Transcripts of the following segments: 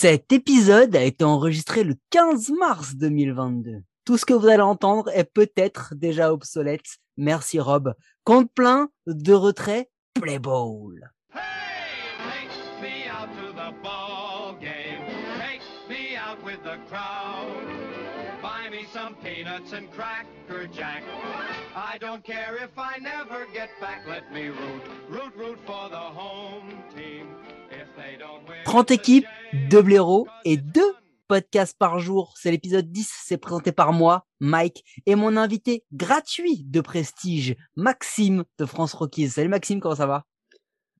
Cet épisode a été enregistré le 15 mars 2022. Tout ce que vous allez entendre est peut-être déjà obsolète. Merci Rob. Compte plein de retrait, play ball. Peanuts and cracker jack. I don't care if I never get back. Let me root, root, root for the home team. 30 the équipes, game's deux blaireaux et done. deux podcasts par jour. C'est l'épisode 10, c'est présenté par moi, Mike, et mon invité gratuit de prestige, Maxime de France Rockies. Salut Maxime, comment ça va?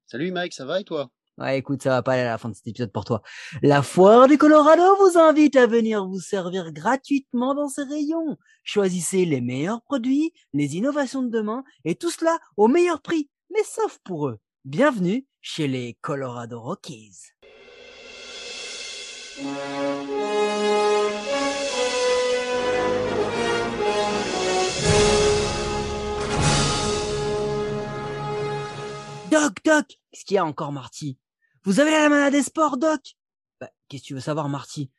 Salut Mike, ça va et toi? Ouais, écoute, ça va pas aller à la fin de cet épisode pour toi. La foire du Colorado vous invite à venir vous servir gratuitement dans ses rayons. Choisissez les meilleurs produits, les innovations de demain, et tout cela au meilleur prix, mais sauf pour eux. Bienvenue chez les Colorado Rockies. Doc, Doc, qu'est-ce qu'il y a encore, Marty? Vous avez la manade des sports, Doc? Bah, Qu'est-ce que tu veux savoir, Marty?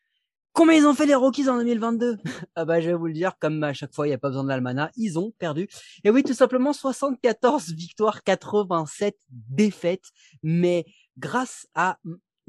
Combien ils ont fait les Rockies en 2022 Ah bah je vais vous le dire, comme à chaque fois, il n'y a pas besoin de l'almanach, ils ont perdu. Et oui, tout simplement 74 victoires, 87 défaites, mais grâce à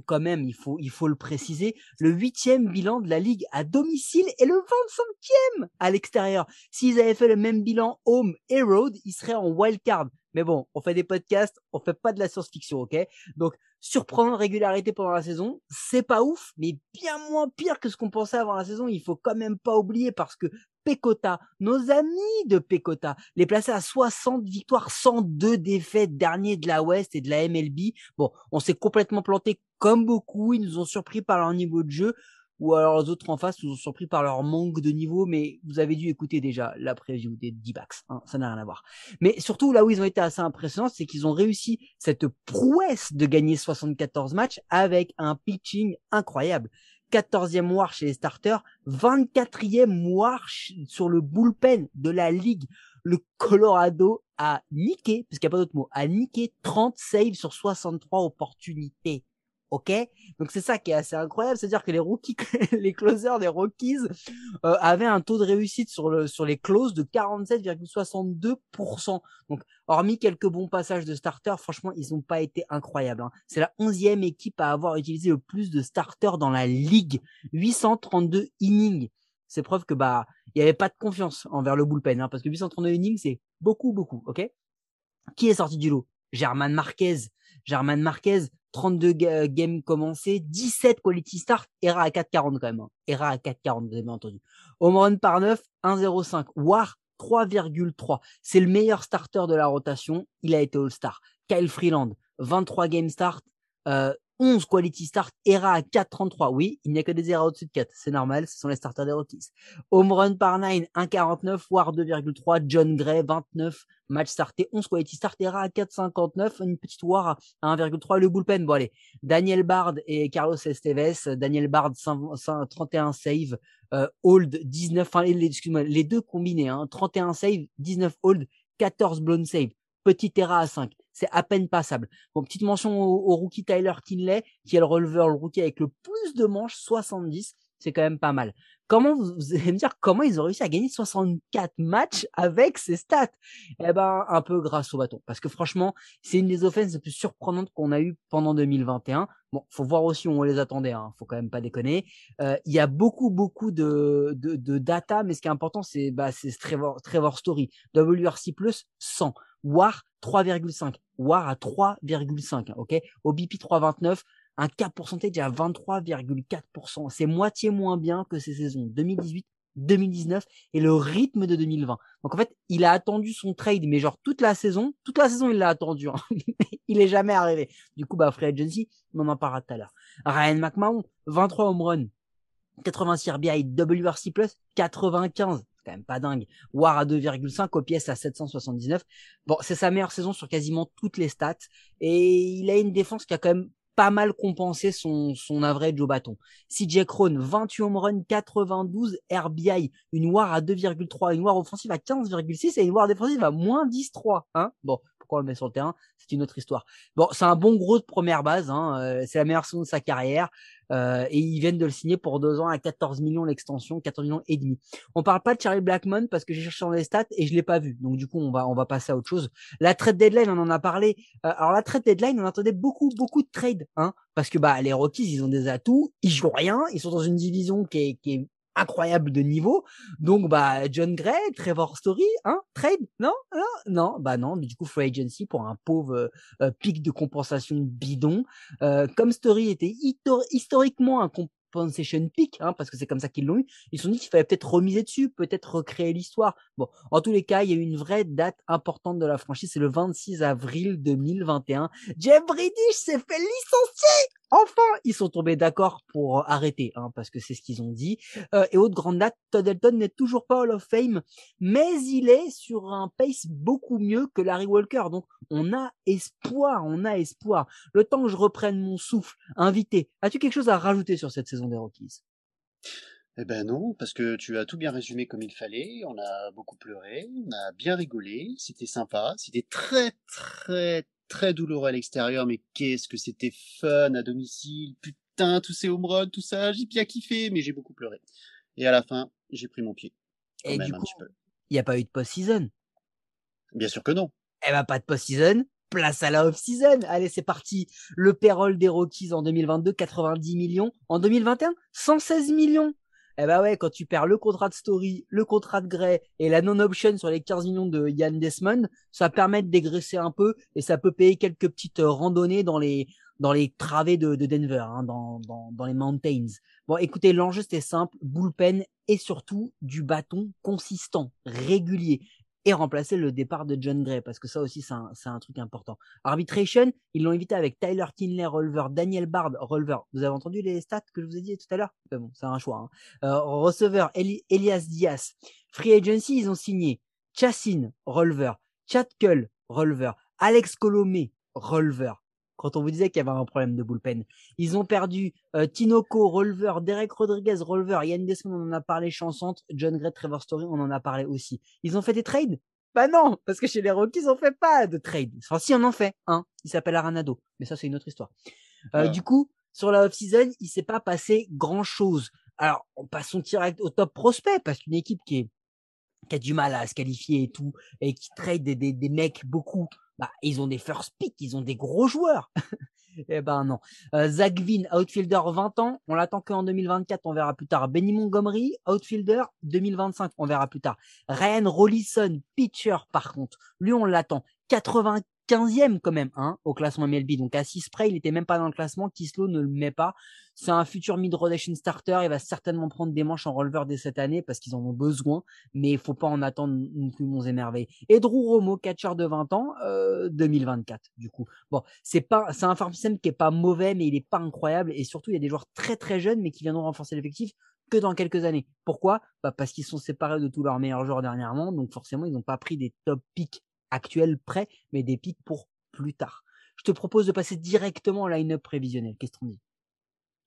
quand même, il faut, il faut le préciser, le huitième bilan de la ligue à domicile et le 25e à l'extérieur. S'ils avaient fait le même bilan home et road, ils seraient en wild card. Mais bon, on fait des podcasts, on fait pas de la science-fiction, ok? Donc, surprenante régularité pendant la saison, c'est pas ouf, mais bien moins pire que ce qu'on pensait avant la saison. Il faut quand même pas oublier parce que Pecota, nos amis de Pecota, les placer à 60 victoires, 102 défaites, dernier de la West et de la MLB. Bon, on s'est complètement planté comme beaucoup. Ils nous ont surpris par leur niveau de jeu ou alors les autres en face nous ont surpris par leur manque de niveau, mais vous avez dû écouter déjà la preview des D-backs, hein, ça n'a rien à voir. Mais surtout là où ils ont été assez impressionnants, c'est qu'ils ont réussi cette prouesse de gagner 74 matchs avec un pitching incroyable. 14e war chez les starters, 24e war sur le bullpen de la ligue. Le Colorado a niqué, parce qu'il n'y a pas d'autre mot, a niqué 30 saves sur 63 opportunités. Ok, donc c'est ça qui est assez incroyable, c'est-à-dire que les rookies, les closers des Rockies euh, avaient un taux de réussite sur le sur les closes de 47,62%. Donc hormis quelques bons passages de starters, franchement ils n'ont pas été incroyables. Hein. C'est la onzième équipe à avoir utilisé le plus de starters dans la ligue, 832 innings. C'est preuve que bah il y avait pas de confiance envers le bullpen, hein, parce que 832 innings c'est beaucoup beaucoup, ok? Qui est sorti du lot? German Marquez. German Marquez, 32 ga- games commencés, 17 quality start, ERA à 4,40 quand même. Hein. ERA à 4,40, vous avez bien entendu. Home run par 9, 1,05. WAR 3,3. C'est le meilleur starter de la rotation. Il a été All-Star. Kyle Freeland, 23 game start, euh, 11 quality start, ERA à 4,33. Oui, il n'y a que des ERA au-dessus de 4. C'est normal, ce sont les starters des Rockies. Home run par 9, 1,49. WAR 2,3. John Gray, 29 match starté, 11 quality start, ERA à 4,59. Une petite WAR à 1,3. Le bullpen, bon allez. Daniel Bard et Carlos Esteves. Daniel Bard, 5 5 31 save, euh, hold 19, enfin, les, excuse-moi, les deux combinés, hein, 31 save, 19 hold, 14 blown save. Petit ERA à 5. C'est à peine passable. Bon, petite mention au, au rookie Tyler Kinley, qui est le releveur, le rookie avec le plus de manches, 70. C'est quand même pas mal. Comment vous, vous allez me dire comment ils ont réussi à gagner 64 matchs avec ces stats? Eh ben, un peu grâce au bâton. Parce que franchement, c'est une des offenses les plus surprenantes qu'on a eues pendant 2021. Bon, faut voir aussi où on les attendait. Hein. Faut quand même pas déconner. Euh, Il y a beaucoup, beaucoup de, de, de data, mais ce qui est important, c'est bah, c'est Trevor, Trevor Story. WRC plus 100. WAR 3,5. WAR à 3,5. Ok? OBP 3,29 un cap pourcentage à 23,4%. C'est moitié moins bien que ces saisons 2018, 2019 et le rythme de 2020. Donc en fait, il a attendu son trade, mais genre toute la saison, toute la saison il l'a attendu. Hein. il est jamais arrivé. Du coup, bah free agency, on en parlera tout à l'heure. Ryan McMahon, 23 home run, 86 RBI, WRC+, 95 c'est même pas dingue. War à 2,5, OPS à 779. Bon, c'est sa meilleure saison sur quasiment toutes les stats. Et il a une défense qui a quand même pas mal compensé son, son average au bâton. CJ Crone, 28 home run, 92 RBI, une WAR à 2,3, une WAR offensive à 15,6 et une WAR défensive à moins 10,3. Hein bon, le met sur le terrain, c'est une autre histoire. Bon, c'est un bon gros de première base, hein, euh, c'est la meilleure saison de sa carrière, euh, et ils viennent de le signer pour deux ans à 14 millions l'extension, 14 millions et demi. On parle pas de Charlie Blackmon parce que j'ai cherché dans les stats et je l'ai pas vu, donc du coup on va on va passer à autre chose. La trade deadline, on en a parlé. Euh, alors la trade deadline, on entendait beaucoup beaucoup de trades, hein, parce que bah les Rockies ils ont des atouts, ils jouent rien, ils sont dans une division qui qui est incroyable de niveau. Donc, bah, John Gray, Trevor Story, hein, trade, non, non, non, bah non, mais du coup, free agency pour un pauvre euh, euh, pic de compensation bidon. Euh, comme Story était historiquement un compensation pick, hein, parce que c'est comme ça qu'ils l'ont eu, ils se sont dit qu'il fallait peut-être remiser dessus, peut-être recréer l'histoire. Bon, en tous les cas, il y a eu une vraie date importante de la franchise, c'est le 26 avril 2021. Jeff British s'est fait licencier Enfin, ils sont tombés d'accord pour arrêter, hein, parce que c'est ce qu'ils ont dit. Euh, et autre grande date, Todd Elton n'est toujours pas Hall of Fame, mais il est sur un pace beaucoup mieux que Larry Walker. Donc, on a espoir, on a espoir. Le temps que je reprenne mon souffle, invité, as-tu quelque chose à rajouter sur cette saison des Rockies? Eh ben non, parce que tu as tout bien résumé comme il fallait. On a beaucoup pleuré, on a bien rigolé, c'était sympa, c'était très très très douloureux à l'extérieur, mais qu'est-ce que c'était fun à domicile. Putain, tous ces home runs, tout ça, j'ai bien kiffé, mais j'ai beaucoup pleuré. Et à la fin, j'ai pris mon pied. Et du coup, il n'y a pas eu de post-season? Bien sûr que non. Eh ben, pas de post-season, place à la off-season. Allez, c'est parti. Le payroll des Rockies en 2022, 90 millions. En 2021, 116 millions. Eh ben ouais, quand tu perds le contrat de Story, le contrat de Gray et la non-option sur les 15 millions de Yann Desmond, ça permet de dégraisser un peu et ça peut payer quelques petites euh, randonnées dans les dans les travées de, de Denver, hein, dans, dans, dans les mountains. Bon, écoutez, l'enjeu c'était simple, bullpen et surtout du bâton consistant, régulier et remplacer le départ de John Gray, parce que ça aussi, c'est un, truc important. Arbitration, ils l'ont invité avec Tyler Kinley, Rolver, Daniel Bard, Rolver. Vous avez entendu les stats que je vous ai dit tout à l'heure? Bon, c'est un choix. Hein. Euh, receveur, Elias Diaz. Free Agency, ils ont signé Chassin, Rolver, Chad Kull, Rolver, Alex Colomé, Rolver, quand on vous disait qu'il y avait un problème de bullpen. Ils ont perdu euh, Tinoco, Rolver, Derek Rodriguez, Rolver, Yann Desmond, on en a parlé, chansante, John Gray, Trevor Story, on en a parlé aussi. Ils ont fait des trades? Bah non, parce que chez les Rockies, on fait pas de trade. Enfin, si on en fait un, il s'appelle Aranado, mais ça c'est une autre histoire. Euh, Du coup, sur la off-season, il s'est pas passé grand-chose. Alors, on passe direct au top prospect, parce qu'une équipe qui est qui a du mal à se qualifier et tout, et qui trade des, des, des mecs beaucoup bah, ils ont des first pick, ils ont des gros joueurs. eh ben non. Euh, Zach Vin, outfielder 20 ans, on l'attend qu'en 2024, on verra plus tard. Benny Montgomery, outfielder 2025, on verra plus tard. Ryan Rollison, pitcher par contre, lui on l'attend. 80 15e quand même hein, au classement MLB. Donc à 6 près, il était même pas dans le classement. Kislo ne le met pas. C'est un futur mid-rotation starter. Il va certainement prendre des manches en releveur dès cette année parce qu'ils en ont besoin. Mais il faut pas en attendre non plus mon émerveil. Et Drew Romo, catcher de 20 ans, euh, 2024 du coup. Bon, c'est pas, c'est un farm system qui est pas mauvais, mais il est pas incroyable. Et surtout, il y a des joueurs très très jeunes, mais qui viendront renforcer l'effectif que dans quelques années. Pourquoi? Bah Parce qu'ils sont séparés de tous leurs meilleurs joueurs dernièrement, donc forcément ils n'ont pas pris des top picks actuels prêts, mais des pics pour plus tard. Je te propose de passer directement au line-up prévisionnel. Qu'est-ce qu'on dit?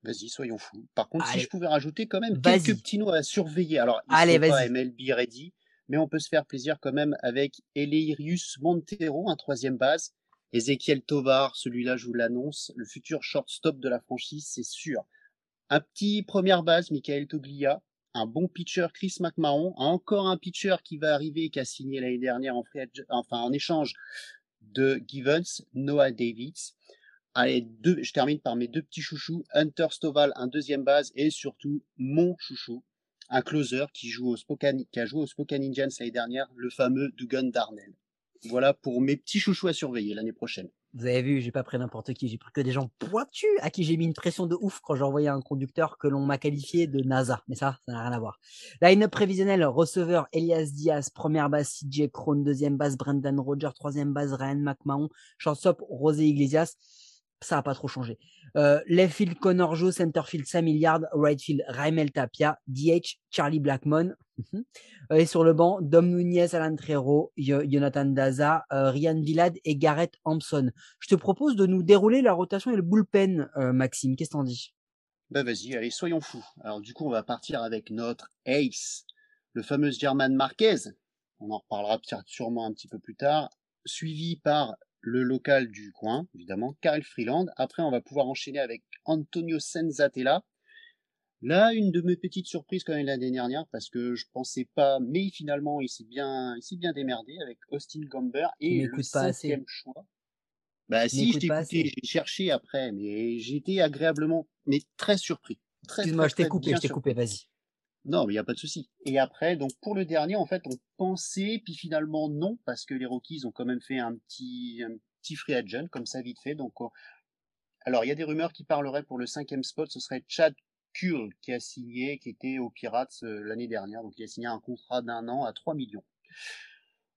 Vas-y, soyons fous. Par contre, si je pouvais rajouter quand même quelques petits noms à surveiller. Alors, ils Allez, sont pas MLB ready, mais on peut se faire plaisir quand même avec Eleirius Montero, un troisième base. Ezekiel Tovar, celui-là, je vous l'annonce, le futur shortstop de la franchise, c'est sûr. Un petit première base, Michael Toglia, un bon pitcher Chris McMahon, encore un pitcher qui va arriver qui a signé l'année dernière en échange de Givens, Noah Davids. Je termine par mes deux petits chouchous, Hunter Stovall, un deuxième base et surtout mon chouchou, un closer qui a joué au Spokane Indians l'année dernière, le fameux Dugan Darnell. Voilà pour mes petits chouchous à surveiller l'année prochaine. Vous avez vu, j'ai pas pris n'importe qui, j'ai pris que des gens pointus à qui j'ai mis une pression de ouf quand j'ai envoyé un conducteur que l'on m'a qualifié de NASA. Mais ça, ça n'a rien à voir. Line-up prévisionnel, receveur Elias Diaz, première base CJ Krohn, deuxième base Brendan Rogers, troisième base Ryan McMahon, shortstop Rosé Iglesias ça n'a pas trop changé. Euh, left field Connor Joe, center field Sam Hilliard, right field Raimel Tapia, DH Charlie Blackmon. Euh, et sur le banc, Dom Nunez, Alan Trero, Jonathan Daza, euh, Ryan Villad et Garrett Hampson. Je te propose de nous dérouler la rotation et le bullpen, euh, Maxime. Qu'est-ce que t'en dis? Bah vas-y, allez, soyons fous. Alors du coup, on va partir avec notre ace, le fameux German Marquez. On en reparlera sûrement un petit peu plus tard. suivi par le local du coin, évidemment, Kyle Freeland. Après, on va pouvoir enchaîner avec Antonio Senzatella. Là, une de mes petites surprises quand même l'année dernière, parce que je pensais pas, mais finalement, il s'est bien, il s'est bien démerdé avec Austin Gomber et le cinquième choix. Bah si, je t'ai écouté, j'ai cherché après, mais j'ai été agréablement, mais très surpris. Excuse-moi, je t'ai coupé, je t'ai coupé, vas-y. Non, mais il n'y a pas de souci. Et après, donc pour le dernier, en fait, on pensait, puis finalement non, parce que les Rockies ont quand même fait un petit, un petit free agent, comme ça vite fait. Donc, alors il y a des rumeurs qui parleraient pour le cinquième spot, ce serait Chad Kuhl qui a signé, qui était aux Pirates euh, l'année dernière. Donc il a signé un contrat d'un an à 3 millions.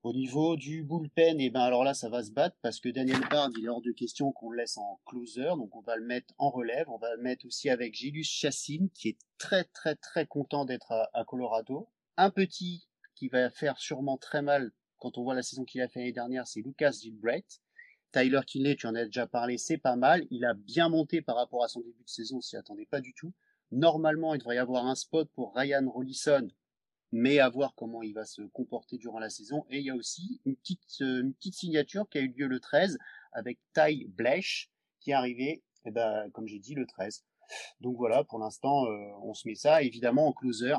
Au niveau du bullpen, et eh ben alors là, ça va se battre parce que Daniel Bard, il est hors de question qu'on le laisse en closer, donc on va le mettre en relève. On va le mettre aussi avec Gilus Chassin, qui est très très très content d'être à, Colorado. Un petit qui va faire sûrement très mal quand on voit la saison qu'il a fait l'année dernière, c'est Lucas Gilbreth. Tyler Kinley, tu en as déjà parlé, c'est pas mal. Il a bien monté par rapport à son début de saison, on s'y attendait pas du tout. Normalement, il devrait y avoir un spot pour Ryan Rollison mais à voir comment il va se comporter durant la saison. Et il y a aussi une petite, euh, une petite signature qui a eu lieu le 13 avec Ty Blech qui est arrivé, eh ben, comme j'ai dit, le 13. Donc voilà, pour l'instant, euh, on se met ça évidemment en closer.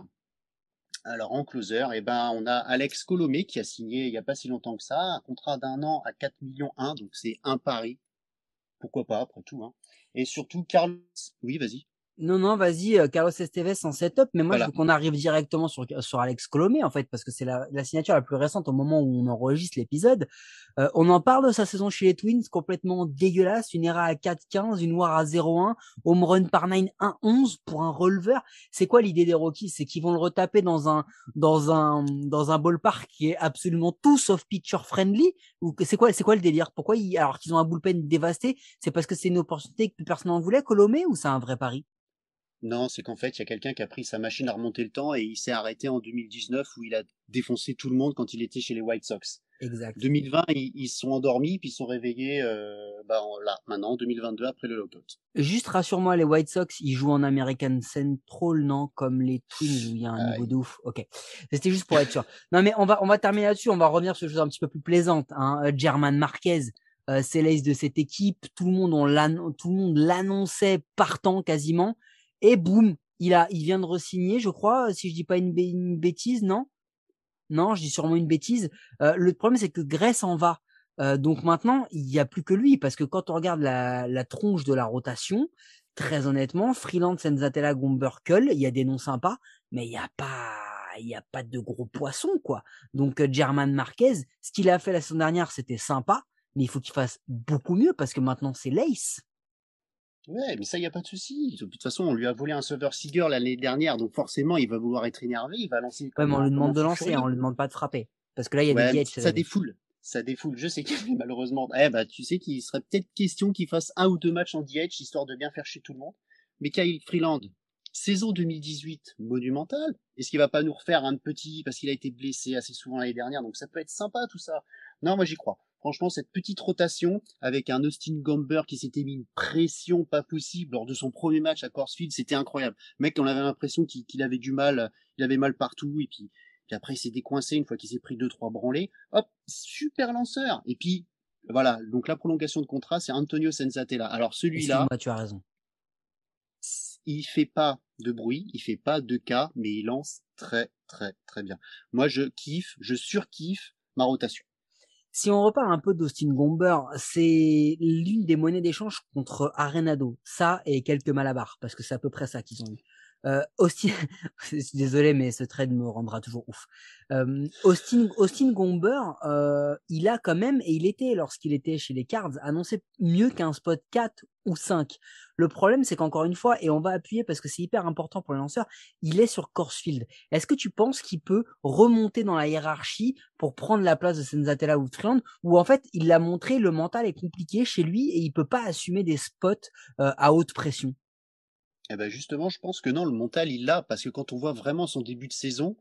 Alors en closer, eh ben, on a Alex Colomé qui a signé il n'y a pas si longtemps que ça, un contrat d'un an à 4 millions 1, donc c'est un pari. Pourquoi pas, après tout. Hein. Et surtout, Carlos... Oui, vas-y. Non, non, vas-y, euh, Carlos Esteves en setup, mais moi je veux qu'on arrive directement sur, sur Alex Colomé en fait, parce que c'est la, la, signature la plus récente au moment où on enregistre l'épisode. Euh, on en parle de sa saison chez les Twins, complètement dégueulasse, une ERA à 4-15, une War à 0-1, home run par 9 1-11 pour un releveur. C'est quoi l'idée des Rockies? C'est qu'ils vont le retaper dans un dans un dans un ballpark qui est absolument tout sauf picture friendly? Ou c'est quoi c'est quoi le délire? Pourquoi ils, alors qu'ils ont un bullpen dévasté, c'est parce que c'est une opportunité que personne n'en voulait Colomé ou c'est un vrai pari? Non, c'est qu'en fait, il y a quelqu'un qui a pris sa machine à remonter le temps et il s'est arrêté en 2019 où il a défoncé tout le monde quand il était chez les White Sox. Exact. 2020, ils, se sont endormis puis ils sont réveillés euh, bah, là, maintenant, 2022, après le lockout. Juste rassure-moi, les White Sox, ils jouent en American Central, non? Comme les Twins où il y a un niveau de ouf. Ok. C'était juste pour être sûr. Non, mais on va, on va terminer là-dessus. On va revenir sur des choses un petit peu plus plaisantes. Hein. Euh, German Marquez, euh, c'est l'ace de cette équipe. Tout le monde, on tout le monde l'annonçait partant quasiment. Et boum, il a, il vient de resigner, je crois, si je dis pas une, bêtise, non? Non, je dis sûrement une bêtise. Euh, le problème, c'est que Grèce en va. Euh, donc maintenant, il n'y a plus que lui, parce que quand on regarde la, la tronche de la rotation, très honnêtement, Freeland, Senzatella, Gomberkel, il y a des noms sympas, mais il n'y a pas, il y a pas de gros poissons, quoi. Donc, euh, German Marquez, ce qu'il a fait la semaine dernière, c'était sympa, mais il faut qu'il fasse beaucoup mieux, parce que maintenant, c'est l'Ace. Ouais, mais ça, il n'y a pas de souci. De toute façon, on lui a volé un Silver Seager l'année dernière, donc forcément, il va vouloir être énervé, il va lancer. Ouais, mais on lui demande de lancer, on lui demande pas de frapper. Parce que là, il y a des gadgets. Ça défoule. Ça défoule. Je sais qu'il malheureusement. Eh bah, tu sais qu'il serait peut-être question qu'il fasse un ou deux matchs en DH, histoire de bien faire chez tout le monde. Mais Kyle Freeland, saison 2018 monumentale. Est-ce qu'il va pas nous refaire un petit, parce qu'il a été blessé assez souvent l'année dernière, donc ça peut être sympa tout ça. Non, moi j'y crois. Franchement, cette petite rotation avec un Austin Gomber qui s'était mis une pression pas possible lors de son premier match à Corsfield, c'était incroyable. mec, on avait l'impression qu'il avait du mal, il avait mal partout et puis, après il s'est décoincé une fois qu'il s'est pris deux trois branlés. Hop, super lanceur. Et puis voilà, donc la prolongation de contrat, c'est Antonio Senzatella. Alors celui-là, tu as raison. Il fait pas de bruit, il fait pas de cas, mais il lance très très très bien. Moi, je kiffe, je surkiffe ma rotation. Si on repart un peu d'Austin Gomber, c'est l'une des monnaies d'échange contre Arenado. Ça et quelques malabars, parce que c'est à peu près ça qu'ils ont eu. Euh, Austin, désolé, mais ce trade me rendra toujours ouf. Euh, Austin, Austin Gomber, euh, il a quand même, et il était, lorsqu'il était chez les Cards, annoncé mieux qu'un spot 4 ou 5. Le problème, c'est qu'encore une fois, et on va appuyer parce que c'est hyper important pour les lanceurs, il est sur Corsfield. Est-ce que tu penses qu'il peut remonter dans la hiérarchie pour prendre la place de Senzatella ou Triand, ou en fait, il l'a montré, le mental est compliqué chez lui et il peut pas assumer des spots euh, à haute pression? Eh ben justement, je pense que non, le mental, il l'a, parce que quand on voit vraiment son début de saison,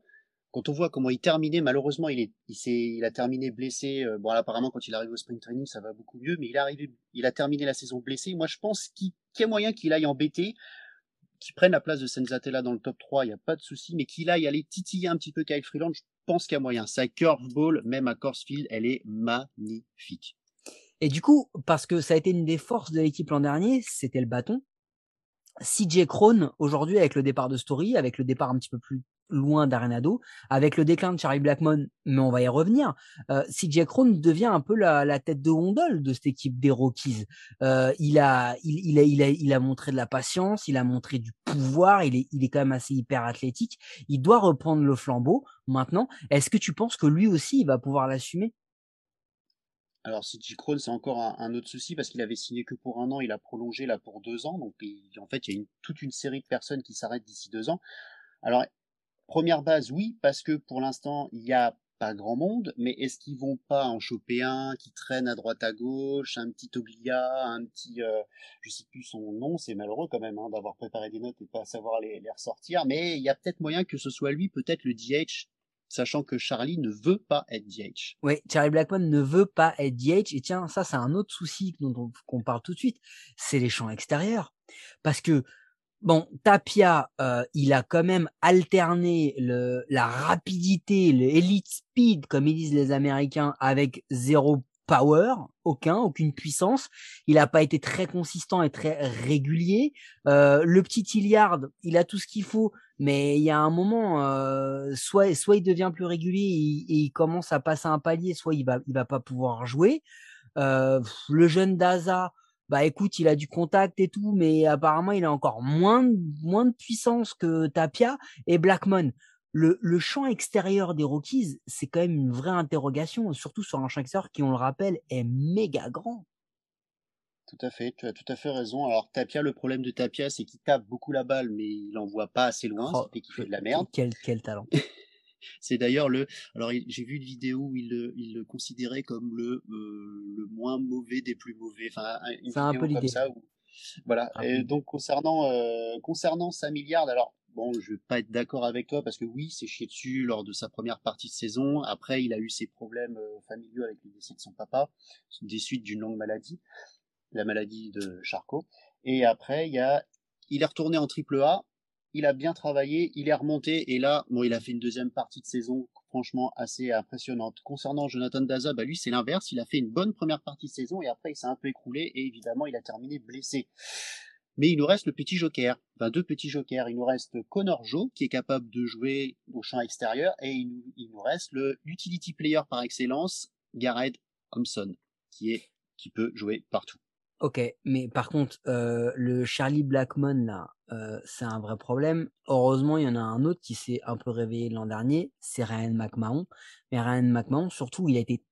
quand on voit comment il terminait, malheureusement, il, est, il, il a terminé blessé. Euh, bon, apparemment, quand il arrive au sprint training, ça va beaucoup mieux, mais il est arrivé, il a terminé la saison blessé. Moi, je pense qu'il, y a moyen qu'il aille embêter, qu'il prenne la place de Senzatella dans le top 3, il n'y a pas de souci, mais qu'il aille aller titiller un petit peu Kyle Freeland. Je pense qu'il y a moyen. Sa curveball, même à Corsfield, elle est magnifique. Et du coup, parce que ça a été une des forces de l'équipe l'an dernier, c'était le bâton. CJ Crone, aujourd'hui, avec le départ de Story, avec le départ un petit peu plus loin d'Arenado, avec le déclin de Charlie Blackmon, mais on va y revenir, euh, CJ Crone devient un peu la, la, tête de gondole de cette équipe des Rockies. Euh, il, a, il, a, il, a, il a montré de la patience, il a montré du pouvoir, il est, il est quand même assez hyper athlétique. Il doit reprendre le flambeau maintenant. Est-ce que tu penses que lui aussi, il va pouvoir l'assumer? Alors, CJ Crone, c'est encore un, autre souci parce qu'il avait signé que pour un an, il a prolongé là pour deux ans. Donc, en fait, il y a toute une série de personnes qui s'arrêtent d'ici deux ans. Alors, première base, oui, parce que pour l'instant, il n'y a pas grand monde, mais est-ce qu'ils vont pas en choper un qui traîne à droite à gauche, un petit Oglia, un petit, euh, je sais plus son nom, c'est malheureux quand même hein, d'avoir préparé des notes et pas savoir les, les ressortir, mais il y a peut-être moyen que ce soit lui, peut-être le DH sachant que Charlie ne veut pas être DH. Oui, Charlie Blackmon ne veut pas être DH. Et tiens, ça, c'est un autre souci dont on, parle tout de suite. C'est les champs extérieurs. Parce que, bon, Tapia, euh, il a quand même alterné le, la rapidité, le elite speed, comme ils disent les Américains, avec zéro power, aucun, aucune puissance. Il n'a pas été très consistant et très régulier. Euh, le petit Hilliard, il a tout ce qu'il faut, mais il y a un moment, euh, soit soit il devient plus régulier et, il commence à passer un palier, soit il va il va pas pouvoir jouer. Euh, le jeune Daza, bah écoute, il a du contact et tout, mais apparemment il a encore moins moins de puissance que Tapia et Blackmon le, le, champ extérieur des Rockies, c'est quand même une vraie interrogation, surtout sur un champ extérieur qui, on le rappelle, est méga grand. Tout à fait, tu as tout à fait raison. Alors Tapia, le problème de Tapia, c'est qu'il tape beaucoup la balle, mais il n'envoie pas assez loin, oh, fait qu'il fait de la merde. Quel, quel talent. c'est d'ailleurs le. Alors j'ai vu une vidéo où il le, il le considérait comme le, euh, le moins mauvais des plus mauvais. Enfin, une un peu l'idée. Voilà. Et donc concernant euh, concernant sa milliard, alors bon, je vais pas être d'accord avec toi parce que oui, c'est chié dessus lors de sa première partie de saison. Après, il a eu ses problèmes euh, familiaux avec le décès de son papa, des suites d'une longue maladie, la maladie de Charcot. Et après, il y a, il est retourné en triple A. Il a bien travaillé, il est remonté et là, bon, il a fait une deuxième partie de saison franchement assez impressionnante. Concernant Jonathan Daza, bah lui c'est l'inverse, il a fait une bonne première partie de saison et après il s'est un peu écroulé et évidemment il a terminé blessé. Mais il nous reste le petit joker, enfin deux petits jokers. Il nous reste Connor Joe, qui est capable de jouer au champ extérieur, et il nous, reste le utility player par excellence, Garrett Thompson, qui est qui peut jouer partout. Ok, mais par contre, euh, le Charlie Blackmon là, euh, c'est un vrai problème. Heureusement, il y en a un autre qui s'est un peu réveillé l'an dernier, c'est Ryan McMahon. Mais Ryan McMahon, surtout, il a été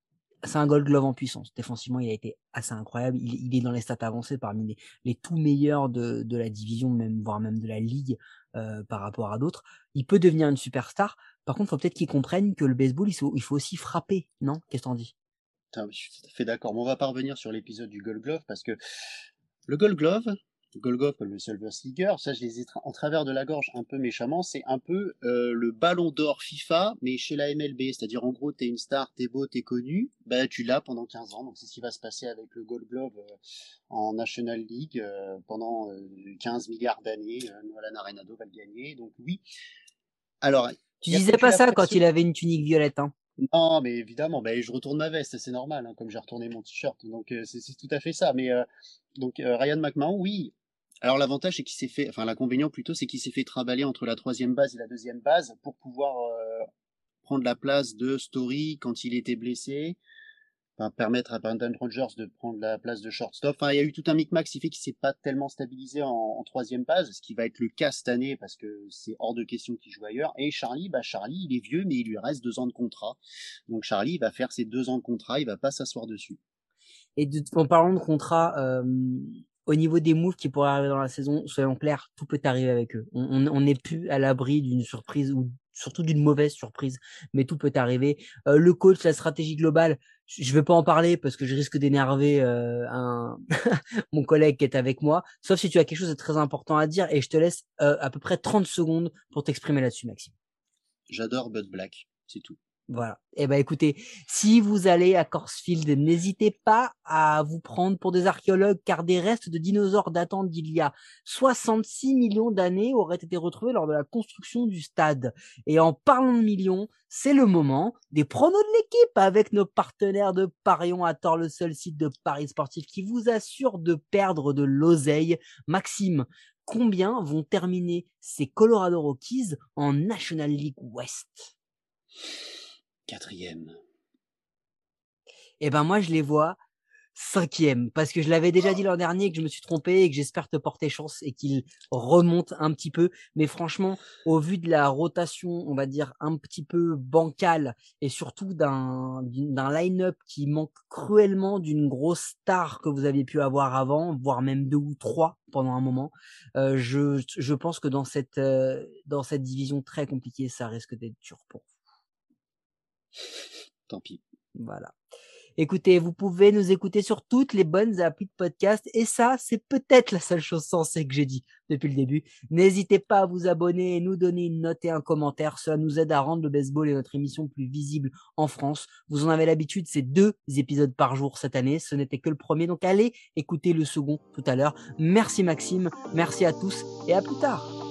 c'est un Gold Glove en puissance. Défensivement, il a été assez incroyable. Il, est dans les stats avancées parmi les, les tout meilleurs de, de, la division, même voire même de la ligue euh, par rapport à d'autres. Il peut devenir une superstar. Par contre, faut peut-être qu'il comprenne que le baseball, il faut, il faut aussi frapper, non? Qu'est-ce que t'en dis? Je suis tout à fait d'accord. Mais on va pas revenir sur l'épisode du Gold Glove parce que le Gold Glove, Golgoth le Silver Slugger, ça je les ai en travers de la gorge un peu méchamment, c'est un peu euh, le ballon d'or FIFA, mais chez la MLB, c'est-à-dire en gros t'es une star, t'es beau, t'es connu, bah tu l'as pendant 15 ans, donc c'est ce qui va se passer avec le Gold Glove euh, en National League euh, pendant 15 milliards d'années, Nolan Arenado va le gagner, donc oui. Alors, tu disais pas ça quand il avait une tunique violette, hein. Non, mais évidemment, bah, je retourne ma veste, c'est normal, hein, comme j'ai retourné mon t-shirt, donc c'est tout à fait ça. Mais donc Ryan McMahon, oui, alors l'avantage c'est qu'il s'est fait, enfin l'inconvénient plutôt, c'est qu'il s'est fait trimballer entre la troisième base et la deuxième base pour pouvoir euh, prendre la place de Story quand il était blessé, enfin, permettre à Brandon Rogers de prendre la place de shortstop. Enfin, il y a eu tout un micmac qui fait qu'il s'est pas tellement stabilisé en, troisième base, ce qui va être le cas cette année parce que c'est hors de question qu'il joue ailleurs. Et Charlie, bah Charlie, il est vieux, mais il lui reste deux ans de contrat. Donc Charlie va faire ses deux ans de contrat, il va pas s'asseoir dessus. Et de, en parlant de contrat, euh, au niveau des moves qui pourraient arriver dans la saison, soyons clairs, tout peut arriver avec eux. On n'est plus à l'abri d'une surprise ou surtout d'une mauvaise surprise, mais tout peut arriver. Euh, le coach, la stratégie globale, je vais pas en parler parce que je risque d'énerver euh, mon collègue qui est avec moi, sauf si tu as quelque chose de très important à dire et je te laisse euh, à peu près 30 secondes pour t'exprimer là-dessus, Maxime. J'adore Bud Black, c'est tout. Voilà. Eh ben écoutez, si vous allez à Corsfield, n'hésitez pas à vous prendre pour des archéologues, car des restes de dinosaures datant d'il y a 66 millions d'années auraient été retrouvés lors de la construction du stade. Et en parlant de millions, c'est le moment des pronos de l'équipe avec nos partenaires de Parion à tort le seul site de Paris sportif qui vous assure de perdre de l'oseille. Maxime, combien vont terminer ces Colorado Rockies en National League West Quatrième. Eh ben moi je les vois cinquième parce que je l'avais déjà dit l'an dernier que je me suis trompé et que j'espère te porter chance et qu'il remonte un petit peu. Mais franchement, au vu de la rotation, on va dire un petit peu bancale et surtout d'un d'un line-up qui manque cruellement d'une grosse star que vous aviez pu avoir avant, voire même deux ou trois pendant un moment, euh, je je pense que dans cette euh, dans cette division très compliquée, ça risque d'être dur pour vous. Tant pis. Voilà. Écoutez, vous pouvez nous écouter sur toutes les bonnes applis de podcast et ça, c'est peut-être la seule chose sensée que j'ai dit depuis le début. N'hésitez pas à vous abonner nous donner une note et un commentaire. Cela nous aide à rendre le baseball et notre émission plus visible en France. Vous en avez l'habitude, c'est deux épisodes par jour cette année. Ce n'était que le premier, donc allez écouter le second tout à l'heure. Merci Maxime, merci à tous et à plus tard.